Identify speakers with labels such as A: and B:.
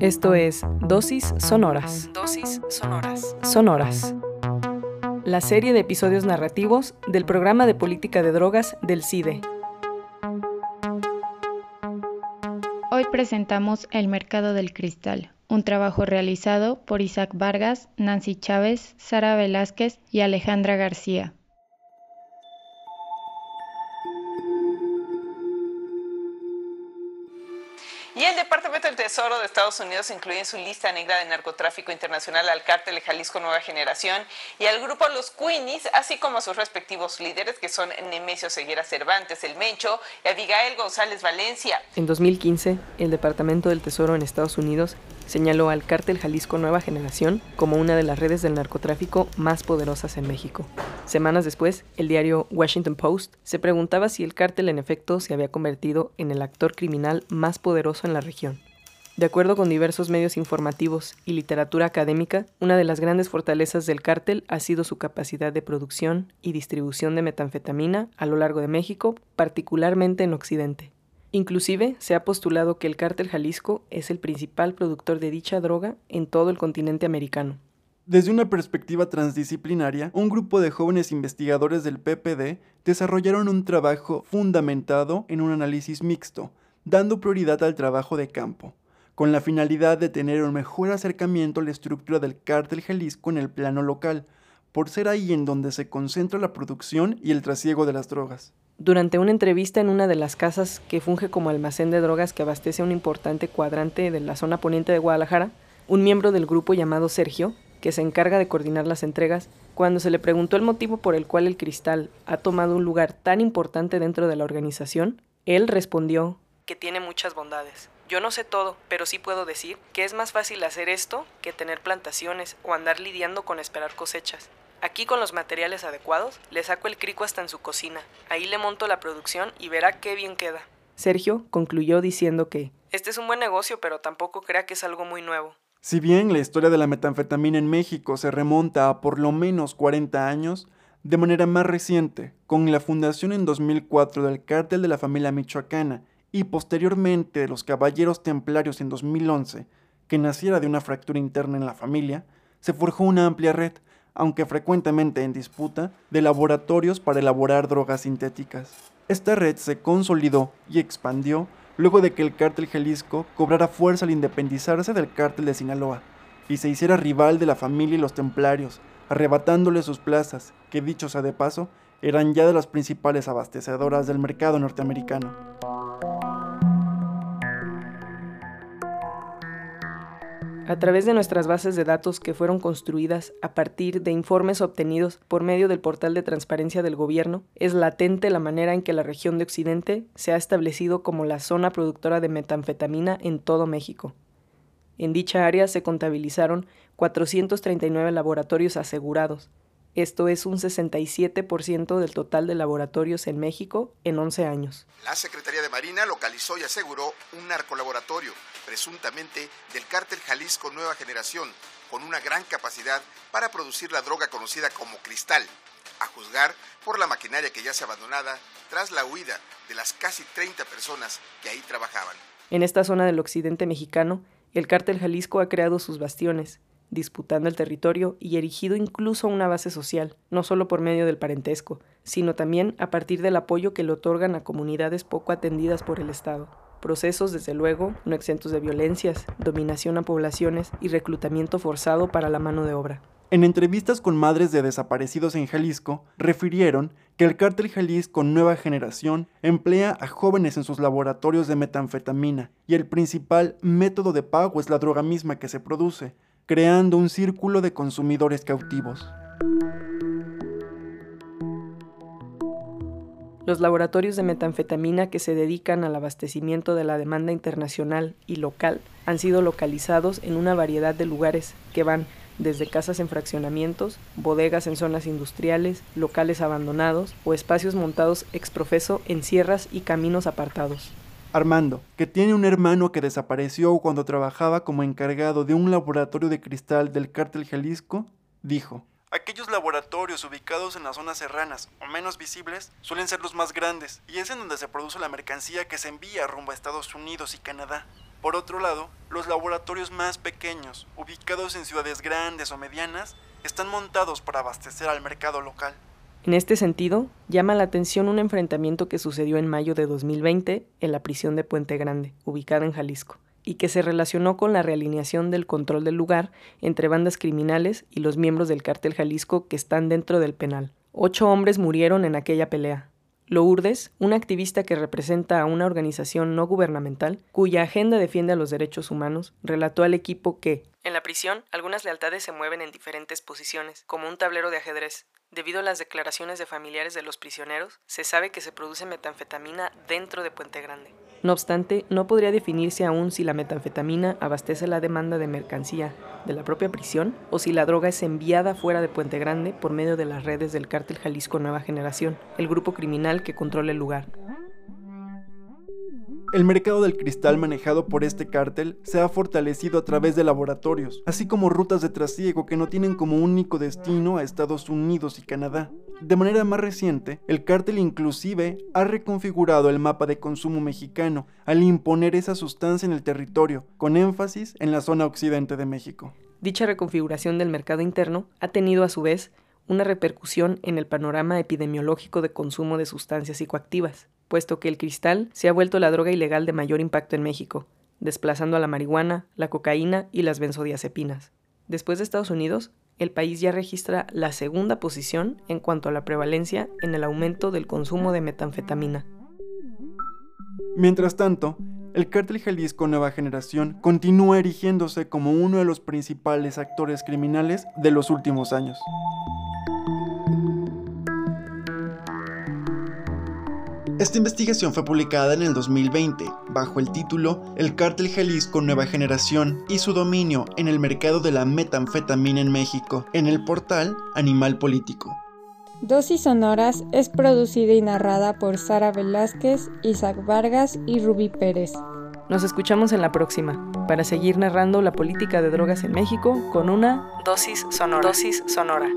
A: Esto es Dosis Sonoras. Dosis Sonoras. Sonoras. La serie de episodios narrativos del programa de política de drogas del CIDE.
B: Hoy presentamos El Mercado del Cristal, un trabajo realizado por Isaac Vargas, Nancy Chávez, Sara Velázquez y Alejandra García.
C: El Departamento del Tesoro de Estados Unidos incluye en su lista negra de narcotráfico internacional al cártel Jalisco Nueva Generación y al grupo Los Queenies, así como a sus respectivos líderes que son Nemesio Seguera Cervantes, El Mencho y Abigail González Valencia.
A: En 2015, el Departamento del Tesoro en Estados Unidos señaló al cártel Jalisco Nueva Generación como una de las redes del narcotráfico más poderosas en México. Semanas después, el diario Washington Post se preguntaba si el cártel en efecto se había convertido en el actor criminal más poderoso en la región. De acuerdo con diversos medios informativos y literatura académica, una de las grandes fortalezas del cártel ha sido su capacidad de producción y distribución de metanfetamina a lo largo de México, particularmente en Occidente. Inclusive se ha postulado que el cártel Jalisco es el principal productor de dicha droga en todo el continente americano.
D: Desde una perspectiva transdisciplinaria, un grupo de jóvenes investigadores del PPD desarrollaron un trabajo fundamentado en un análisis mixto, dando prioridad al trabajo de campo, con la finalidad de tener un mejor acercamiento a la estructura del cártel Jalisco en el plano local, por ser ahí en donde se concentra la producción y el trasiego de las drogas.
A: Durante una entrevista en una de las casas que funge como almacén de drogas que abastece un importante cuadrante de la zona poniente de Guadalajara, un miembro del grupo llamado Sergio, que se encarga de coordinar las entregas, cuando se le preguntó el motivo por el cual el cristal ha tomado un lugar tan importante dentro de la organización, él respondió que tiene muchas bondades. Yo no sé todo, pero sí puedo decir que es más fácil hacer esto que tener plantaciones o andar lidiando con esperar cosechas. Aquí con los materiales adecuados, le saco el crico hasta en su cocina. Ahí le monto la producción y verá qué bien queda. Sergio concluyó diciendo que este es un buen negocio, pero tampoco crea que es algo muy nuevo.
D: Si bien la historia de la metanfetamina en México se remonta a por lo menos 40 años, de manera más reciente, con la fundación en 2004 del cártel de la familia michoacana y posteriormente de los Caballeros Templarios en 2011, que naciera de una fractura interna en la familia, se forjó una amplia red, aunque frecuentemente en disputa, de laboratorios para elaborar drogas sintéticas. Esta red se consolidó y expandió luego de que el cártel Jalisco cobrara fuerza al independizarse del cártel de Sinaloa y se hiciera rival de la familia y los templarios, arrebatándole sus plazas, que dicho sea de paso, eran ya de las principales abastecedoras del mercado norteamericano.
A: A través de nuestras bases de datos que fueron construidas a partir de informes obtenidos por medio del portal de transparencia del gobierno, es latente la manera en que la región de Occidente se ha establecido como la zona productora de metanfetamina en todo México. En dicha área se contabilizaron 439 laboratorios asegurados, esto es un 67% del total de laboratorios en México en 11 años.
E: La Secretaría de Marina localizó y aseguró un narcolaboratorio, presuntamente del cártel Jalisco Nueva Generación, con una gran capacidad para producir la droga conocida como cristal, a juzgar por la maquinaria que ya se abandonada tras la huida de las casi 30 personas que ahí trabajaban.
A: En esta zona del occidente mexicano, el cártel Jalisco ha creado sus bastiones, disputando el territorio y erigido incluso una base social, no solo por medio del parentesco, sino también a partir del apoyo que le otorgan a comunidades poco atendidas por el Estado. Procesos, desde luego, no exentos de violencias, dominación a poblaciones y reclutamiento forzado para la mano de obra.
D: En entrevistas con madres de desaparecidos en Jalisco, refirieron que el cártel Jalisco Nueva Generación emplea a jóvenes en sus laboratorios de metanfetamina y el principal método de pago es la droga misma que se produce, creando un círculo de consumidores cautivos.
A: Los laboratorios de metanfetamina que se dedican al abastecimiento de la demanda internacional y local han sido localizados en una variedad de lugares que van desde casas en fraccionamientos, bodegas en zonas industriales, locales abandonados o espacios montados exprofeso en sierras y caminos apartados.
D: Armando, que tiene un hermano que desapareció cuando trabajaba como encargado de un laboratorio de cristal del cártel Jalisco, dijo, Aquellos laboratorios ubicados en las zonas serranas o menos visibles suelen ser los más grandes y es en donde se produce la mercancía que se envía rumbo a Estados Unidos y Canadá. Por otro lado, los laboratorios más pequeños, ubicados en ciudades grandes o medianas, están montados para abastecer al mercado local.
A: En este sentido, llama la atención un enfrentamiento que sucedió en mayo de 2020 en la prisión de Puente Grande, ubicada en Jalisco, y que se relacionó con la realineación del control del lugar entre bandas criminales y los miembros del cártel Jalisco que están dentro del penal. Ocho hombres murieron en aquella pelea, Lourdes, una activista que representa a una organización no gubernamental cuya agenda defiende a los derechos humanos, relató al equipo que, en la prisión, algunas lealtades se mueven en diferentes posiciones, como un tablero de ajedrez. Debido a las declaraciones de familiares de los prisioneros, se sabe que se produce metanfetamina dentro de Puente Grande. No obstante, no podría definirse aún si la metanfetamina abastece la demanda de mercancía de la propia prisión o si la droga es enviada fuera de Puente Grande por medio de las redes del cártel Jalisco Nueva Generación, el grupo criminal que controla el lugar.
D: El mercado del cristal manejado por este cártel se ha fortalecido a través de laboratorios, así como rutas de trasiego que no tienen como único destino a Estados Unidos y Canadá. De manera más reciente, el cártel inclusive ha reconfigurado el mapa de consumo mexicano al imponer esa sustancia en el territorio, con énfasis en la zona occidente de México.
A: Dicha reconfiguración del mercado interno ha tenido a su vez una repercusión en el panorama epidemiológico de consumo de sustancias psicoactivas, puesto que el cristal se ha vuelto la droga ilegal de mayor impacto en México, desplazando a la marihuana, la cocaína y las benzodiazepinas. Después de Estados Unidos, el país ya registra la segunda posición en cuanto a la prevalencia en el aumento del consumo de metanfetamina.
D: Mientras tanto, el cártel Jalisco Nueva Generación continúa erigiéndose como uno de los principales actores criminales de los últimos años. Esta investigación fue publicada en el 2020 bajo el título El cártel Jalisco Nueva Generación y su dominio en el mercado de la metanfetamina en México en el portal Animal Político.
B: Dosis Sonoras es producida y narrada por Sara Velázquez, Isaac Vargas y Ruby Pérez.
A: Nos escuchamos en la próxima para seguir narrando la política de drogas en México con una dosis sonora. Dosis sonora.